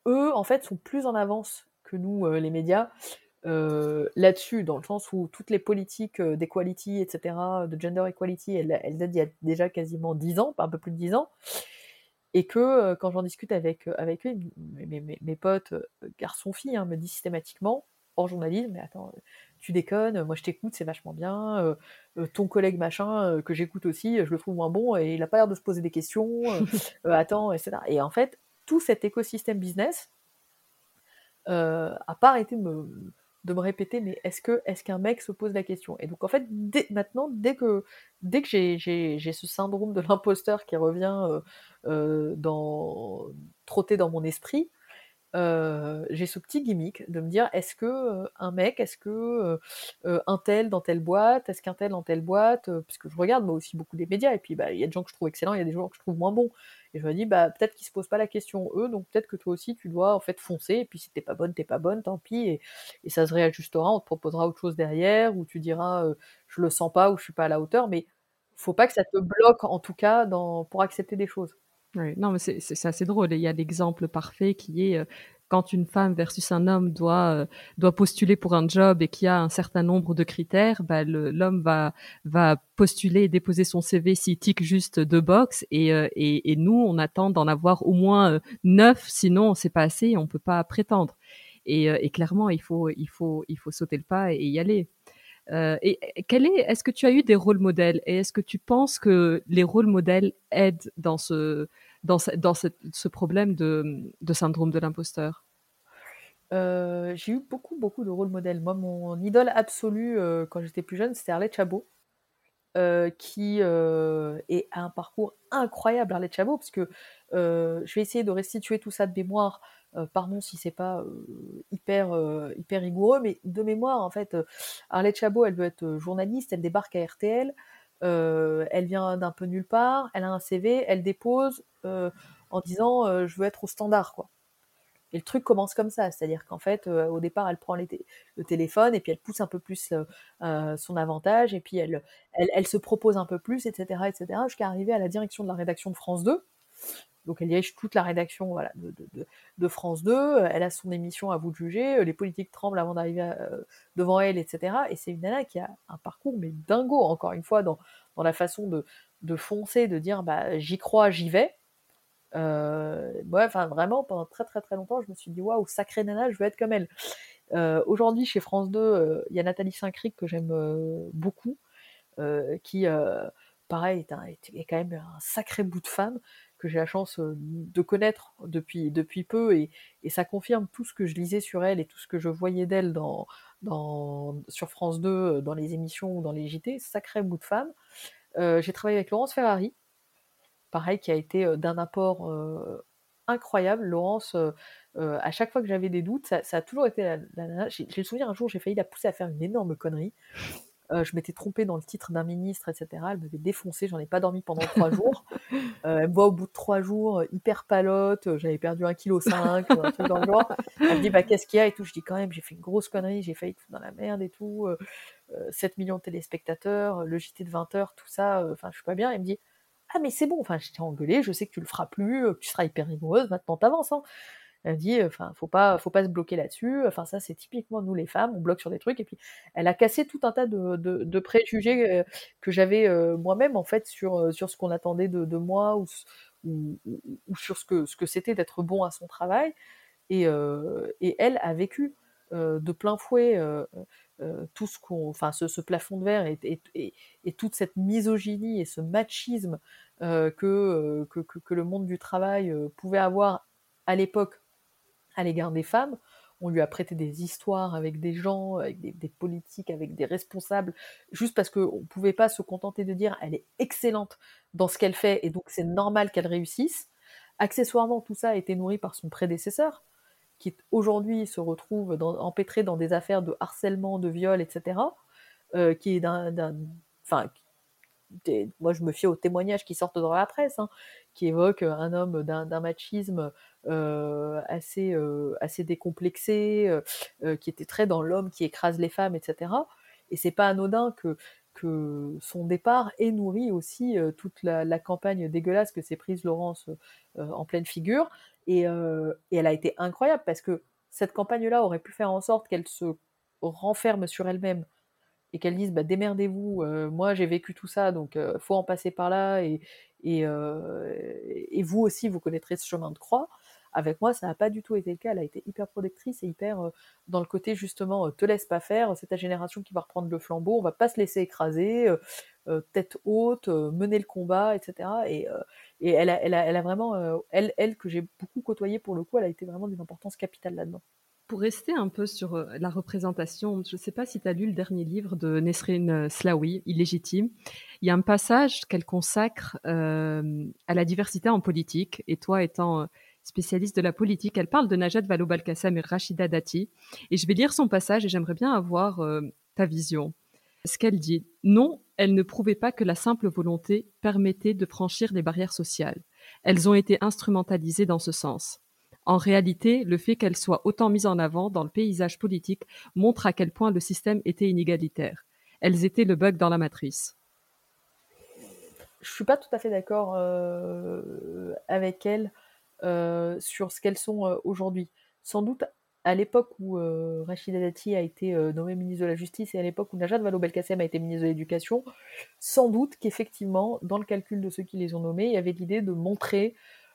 eux, en fait, sont plus en avance que nous, les médias, euh, là-dessus, dans le sens où toutes les politiques euh, d'equality, etc., de gender equality, elles, elles datent il y a déjà quasiment 10 ans, un peu plus de 10 ans, et que euh, quand j'en discute avec, avec eux, mes, mes, mes potes, garçons-filles, hein, me disent systématiquement, en journalisme, mais attends, tu déconnes, moi je t'écoute, c'est vachement bien, ton collègue machin, que j'écoute aussi, je le trouve moins bon, et il a pas l'air de se poser des questions, attends, etc. Et en fait, tout cet écosystème business, euh, a pas arrêté de me, de me répéter mais est-ce que est-ce qu'un mec se pose la question? Et donc en fait maintenant dès que dès que j'ai ce syndrome de l'imposteur qui revient euh, euh, dans trotter dans mon esprit euh, j'ai ce petit gimmick de me dire est-ce que euh, un mec, est-ce que euh, un tel dans telle boîte, est-ce qu'un tel dans telle boîte, parce que je regarde moi aussi beaucoup des médias et puis bah il y a des gens que je trouve excellents, il y a des gens que je trouve moins bons et je me dis bah peut-être qu'ils se posent pas la question eux, donc peut-être que toi aussi tu dois en fait foncer et puis si t'es pas bonne t'es pas bonne, tant pis et, et, ça se réajustera, on te proposera autre chose derrière ou tu diras je le sens pas ou je suis pas à la hauteur, mais faut pas que ça te bloque en tout cas dans pour accepter des choses. Oui, non, mais c'est assez drôle. Il y a l'exemple parfait qui est euh, quand une femme versus un homme doit euh, doit postuler pour un job et qu'il y a un certain nombre de critères, bah, l'homme va va postuler et déposer son CV s'il tique juste deux box et, euh, et, et nous on attend d'en avoir au moins neuf, sinon c'est pas assez, et on peut pas prétendre. Et, et clairement il faut il faut il faut sauter le pas et y aller. Et quel est, est-ce que tu as eu des rôles modèles et est-ce que tu penses que les rôles modèles aident dans ce, dans dans ce, problème de, syndrome de l'imposteur? J'ai eu beaucoup, beaucoup de rôles modèles. Moi, mon idole absolue quand j'étais plus jeune, c'était Arlette Chabot. Euh, qui euh, est un parcours incroyable, Arlette Chabot, parce que euh, je vais essayer de restituer tout ça de mémoire. pardon si c'est pas hyper hyper rigoureux, mais de mémoire en fait, Arlette Chabot, elle veut être journaliste, elle débarque à RTL, elle vient d'un peu nulle part, elle a un CV, elle dépose en disant je veux être au standard quoi. Et le truc commence comme ça, c'est-à-dire qu'en fait, euh, au départ, elle prend le téléphone et puis elle pousse un peu plus euh, euh, son avantage et puis elle, elle, se propose un peu plus, etc., etc., jusqu'à arriver à la direction de la rédaction de France 2. Donc elle dirige toute la rédaction voilà, de, France 2, elle a son émission à vous de juger, les politiques tremblent avant d'arriver devant elle, etc. Et c'est une nana qui a un parcours mais dingo, encore une fois, dans, dans la façon de, de foncer, de dire bah, j'y crois, j'y vais. Euh, ouais, vraiment pendant très très très longtemps, je me suis dit waouh, sacrée nana, je veux être comme elle. Euh, aujourd'hui, chez France 2, euh, il y a Nathalie Saint-Cric que j'aime beaucoup, qui, pareil, est, quand même un sacré bout de femme que j'ai la chance de connaître depuis, depuis peu et, et, ça confirme tout ce que je lisais sur elle et tout ce que je voyais d'elle dans, dans, sur France 2, dans les émissions ou dans les JT, sacré bout de femme. j'ai travaillé avec Laurence Ferrari, pareil, qui a été d'un apport incroyable. Laurence, à chaque fois que j'avais des doutes, ça, a toujours été la, nana. J'ai le souvenir un jour, j'ai failli la pousser à faire une énorme connerie. je m'étais trompée dans le titre d'un ministre, etc. Elle m'avait défoncé, j'en ai pas dormi pendant trois jours. elle me voit au bout de trois jours, hyper palote, j'avais perdu un kilo cinq, un truc dans le genre. Elle me dit, bah, qu'est-ce qu'il y a et tout? Je dis, quand même, j'ai fait une grosse connerie, j'ai failli tout dans la merde et tout. 7 millions de téléspectateurs, le JT de 20 heures, tout ça, enfin, je suis pas bien. Elle me dit, ah, mais c'est bon, enfin, je je sais que tu le feras plus, euh, que tu seras hyper rigoureuse, maintenant t'avances. Hein. Elle dit, euh, enfin, faut pas, faut pas se bloquer là-dessus. Enfin, ça, c'est typiquement nous les femmes, on bloque sur des trucs. Et puis, elle a cassé tout un tas de, préjugés euh, que j'avais moi-même, en fait, sur, sur ce qu'on attendait de, moi ou, ou, sur ce que, ce que c'était d'être bon à son travail. Et, et elle a vécu de plein fouet tout ce qu'on, enfin, ce, plafond de verre et, et, toute cette misogynie et ce machisme que, que, que, le monde du travail pouvait avoir à l'époque à l'égard des femmes. On lui a prêté des histoires avec des gens, avec des, politiques, avec des responsables, juste parce qu'on ne pouvait pas se contenter de dire elle est excellente dans ce qu'elle fait et donc c'est normal qu'elle réussisse. Accessoirement, tout ça a été nourri par son prédécesseur, qui aujourd'hui se retrouve dans, empêtré dans des affaires de harcèlement, de viol, etc., euh, qui est d'un, enfin, moi je me fie aux témoignages qui sortent dans la presse, hein, qui évoquent un homme d'un, machisme euh, assez, euh, assez décomplexé, qui était très dans l'homme qui écrase les femmes, etc. Et c'est pas anodin que que son départ ait nourri aussi toute la, campagne dégueulasse que s'est prise Laurence en pleine figure, euh, et, elle a été incroyable parce que cette campagne-là aurait pu faire en sorte qu'elle se renferme sur elle-même et qu'elle dise bah, démerdez-vous, euh, moi j'ai vécu tout ça, donc euh, faut en passer par là, et, et, vous aussi vous connaîtrez ce chemin de croix. Avec moi, ça n'a pas du tout été le cas. Elle a été hyper protectrice et hyper dans le côté justement te laisse pas faire, c'est ta génération qui va reprendre le flambeau, on va pas se laisser écraser, tête haute, mener le combat, etc. Et, elle a, elle, a, vraiment, euh, elle, elle que j'ai beaucoup côtoyée pour le coup, elle a été vraiment d'une importance capitale là-dedans. Pour rester un peu sur euh, la représentation, je ne sais pas si tu as lu le dernier livre de Nesrine euh, Slaoui, Illégitime. Il y a un passage qu'elle consacre à la diversité en politique, et toi étant spécialiste de la politique, elle parle de Najat Vallaud-Belkacem et Rachida Dati. Et je vais lire son passage et j'aimerais bien avoir ta vision. Ce qu'elle dit, non, elles ne prouvaient pas que la simple volonté permettait de franchir les barrières sociales. Elles ont été instrumentalisées dans ce sens. En réalité, le fait qu'elles soient autant mises en avant dans le paysage politique montre à quel point le système était inégalitaire. Elles étaient le bug dans la matrice. Je suis pas tout à fait d'accord euh, avec elles euh, sur ce qu'elles sont euh, aujourd'hui. Sans doute à l'époque où euh, Rachida Dati a été euh, nommée ministre de la Justice et à l'époque où Najat Vallaud-Belkacem a été ministre de l'Éducation, sans doute qu'effectivement, dans le calcul de ceux qui les ont nommés, il y avait l'idée de montrer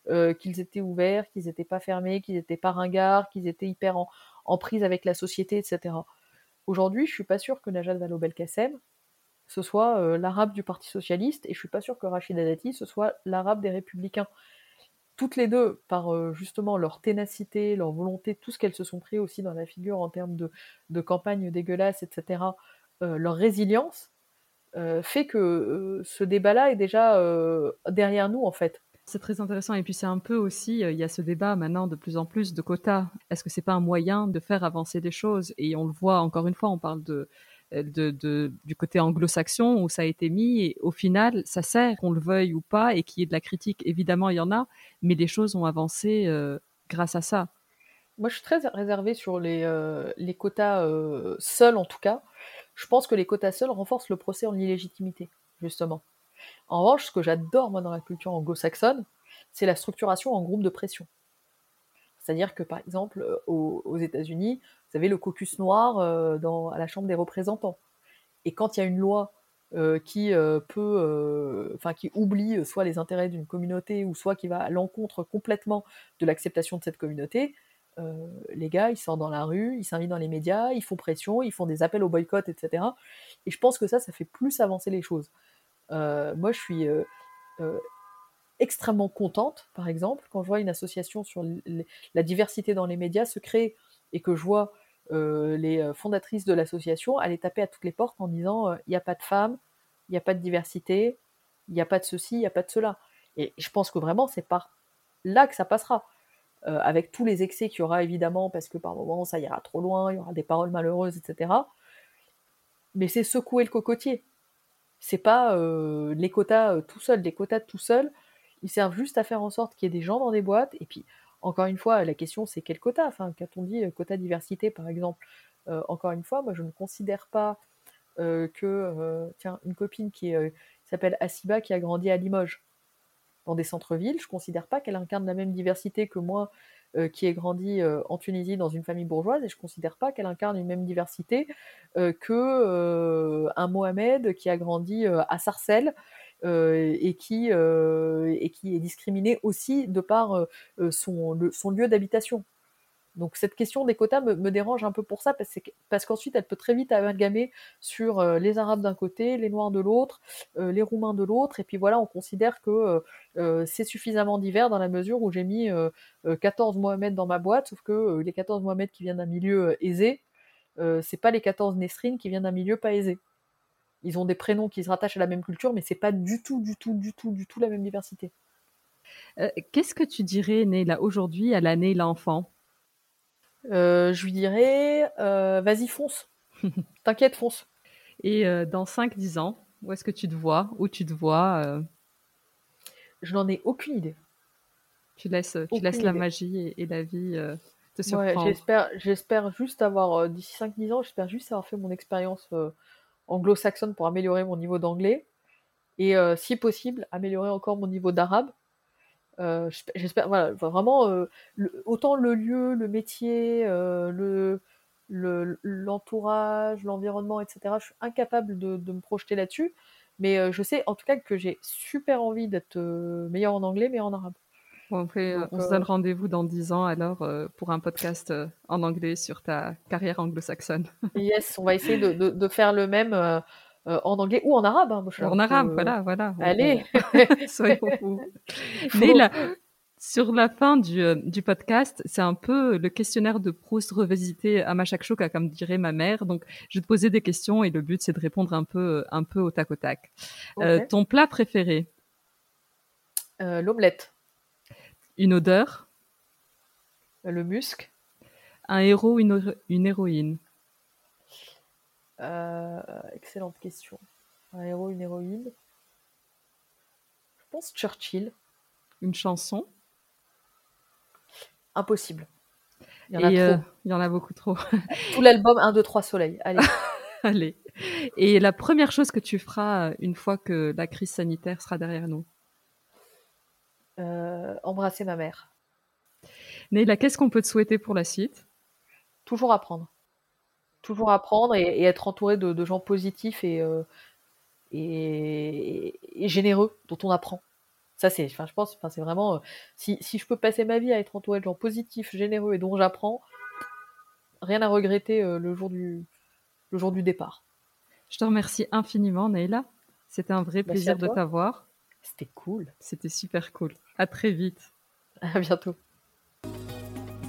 euh, qu'ils étaient ouverts, qu'ils n'étaient pas fermés, qu'ils n'étaient pas ringards, qu'ils étaient hyper en, prise avec la société, etc. Aujourd'hui, je suis pas sûre que Najat Vallaud-Belkacem ce soit l'arabe du Parti socialiste, et je suis pas sûre que Rachida Dati ce soit l'arabe des Républicains. Toutes les deux, par justement leur ténacité, leur volonté, tout ce qu'elles se sont pris aussi dans la figure en termes de, de campagne dégueulasse, etc., leur résilience, fait que ce débat-là est déjà derrière nous, en fait. C'est très intéressant. Et puis c'est un peu aussi, il y a ce débat maintenant de plus en plus de quotas. Est-ce que c'est pas un moyen de faire avancer des choses? Et on le voit encore une fois, on parle de, de, du côté anglo-saxon où ça a été mis et au final ça sert qu'on le veuille ou pas et qu'il y ait de la critique. Évidemment il y en a mais les choses ont avancé grâce à ça. Moi je suis très réservée sur les, les quotas seuls en tout cas. Je pense que les quotas seuls renforcent le procès en illégitimité justement. En revanche, ce que j'adore moi dans la culture anglo-saxonne, c'est la structuration en groupe de pression. C'est-à-dire que par exemple, euh, aux, États-Unis, vous avez le caucus noir euh, à la Chambre des représentants. Et quand il y a une loi euh, qui peut, qui oublie soit les intérêts d'une communauté ou soit qui va à l'encontre complètement de l'acceptation de cette communauté, les gars, ils sortent dans la rue, ils s'invitent dans les médias, ils font pression, ils font des appels au boycott, etc. Et je pense que ça, ça fait plus avancer les choses. Moi, je suis extrêmement contente, par exemple, quand je vois une association sur la diversité dans les médias se créer et que je vois les fondatrices de l'association aller taper à toutes les portes en disant il n'y a pas de femmes, il n'y a pas de diversité, il n'y a pas de ceci, il n'y a pas de cela. Et je pense que vraiment, c'est par là que ça passera. avec tous les excès qu'il y aura évidemment, parce que par moments ça ira trop loin, il y aura des paroles malheureuses, etc. Mais c'est secouer le cocotier. C'est pas euh, les quotas euh, tout seuls, des quotas tout seuls. Ils servent juste à faire en sorte qu'il y ait des gens dans des boîtes. Et puis, encore une fois, la question c'est quel quota? Enfin, quand on dit euh, quota diversité, par exemple, encore une fois, moi je ne considère pas que, tiens, une copine qui s'appelle Asiba, qui a grandi à Limoges, dans des centres-villes, je ne considère pas qu'elle incarne la même diversité que moi euh, qui est grandi euh, en Tunisie dans une famille bourgeoise et je ne considère pas qu'elle incarne une même diversité euh, que un Mohamed qui a grandi à Sarcelles et, qui, et qui est discriminé aussi de par son, son lieu d'habitation. Donc cette question des quotas me, dérange un peu pour ça, parce, qu'ensuite elle peut très vite amalgamer sur euh, les Arabes d'un côté, les Noirs de l'autre, euh, les Roumains de l'autre, et puis voilà, on considère que euh, c'est suffisamment divers dans la mesure où j'ai mis 14 Mohamed dans ma boîte, sauf que les 14 Mohamed qui viennent d'un milieu aisé, c'est pas les 14 Nesrine qui viennent d'un milieu pas aisé. Ils ont des prénoms qui se rattachent à la même culture, mais c'est pas du tout, du tout, du tout, du tout la même diversité. Qu'est-ce que tu dirais, Neila, aujourd'hui à l'année l'enfant euh, je lui dirais euh, vas-y, fonce. T'inquiète, fonce. Et euh, dans 5-10 ans, où est-ce que tu te vois Où tu te vois Je n'en ai aucune idée. Tu laisses, tu laisses la magie et, la vie te surprendre. j'espère, j'espère juste avoir, d'ici 5-10 ans, j'espère juste avoir fait mon expérience anglo-saxonne pour améliorer mon niveau d'anglais. Et si possible, améliorer encore mon niveau d'arabe euh, j'espère, voilà, vraiment, euh, autant le lieu, le métier, euh, le, l'entourage, l'environnement, etc. Je suis incapable de, me projeter là-dessus, mais je sais en tout cas que j'ai super envie d'être meilleur en anglais, mais en arabe. On se donne rendez-vous dans 10 ans alors pour un podcast en anglais sur ta carrière anglo-saxonne. yes, on va essayer de, de faire le même euh, en anglais ou en arabe. Hein, en arabe, voilà, voilà. Allez, soyons fous. Mais sur la fin du, euh, du podcast, c'est un peu le questionnaire de Proust revisité à Machakchouk, comme dirait ma mère. Donc, je vais te poser des questions et le but, c'est de répondre un peu, un peu au tac au tac. Euh, ton plat préféré? L'omelette. Une odeur Le musc. Un héros, une, une héroïne euh, excellente question. Un héros, une héroïne. Je pense Churchill. Une chanson Impossible. Il y en a trop. Euh, il y en a beaucoup trop. Tout l'album 1, 2, 3 soleil. Allez. Allez. Et la première chose que tu feras euh, une fois que la crise sanitaire sera derrière nous? Embrasser ma mère. Neila, qu'est-ce qu'on peut te souhaiter pour la suite? Toujours apprendre toujours apprendre et, être entouré de, gens positifs euh, et, et, généreux dont on apprend. Ça, c'est, enfin, je pense, enfin, c'est vraiment, euh, si, si, je peux passer ma vie à être entouré de gens positifs, généreux et dont j'apprends, rien à regretter euh, le jour du, le jour du départ. Je te remercie infiniment, Neila. C'était un vrai plaisir de t'avoir. C'était cool. C'était super cool. À très vite. À bientôt.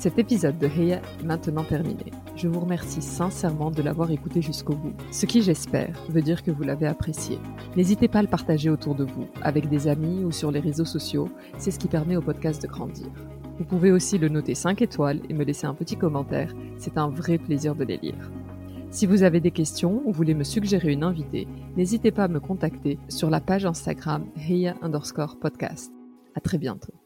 Cet épisode de Heya est maintenant terminé. Je vous remercie sincèrement de l'avoir écouté jusqu'au bout, ce qui j'espère veut dire que vous l'avez apprécié. N'hésitez pas à le partager autour de vous, avec des amis ou sur les réseaux sociaux, c'est ce qui permet au podcast de grandir. Vous pouvez aussi le noter 5 étoiles et me laisser un petit commentaire, c'est un vrai plaisir de les lire. Si vous avez des questions ou voulez me suggérer une invitée, n'hésitez pas à me contacter sur la page Instagram Heya underscore podcast. À très bientôt.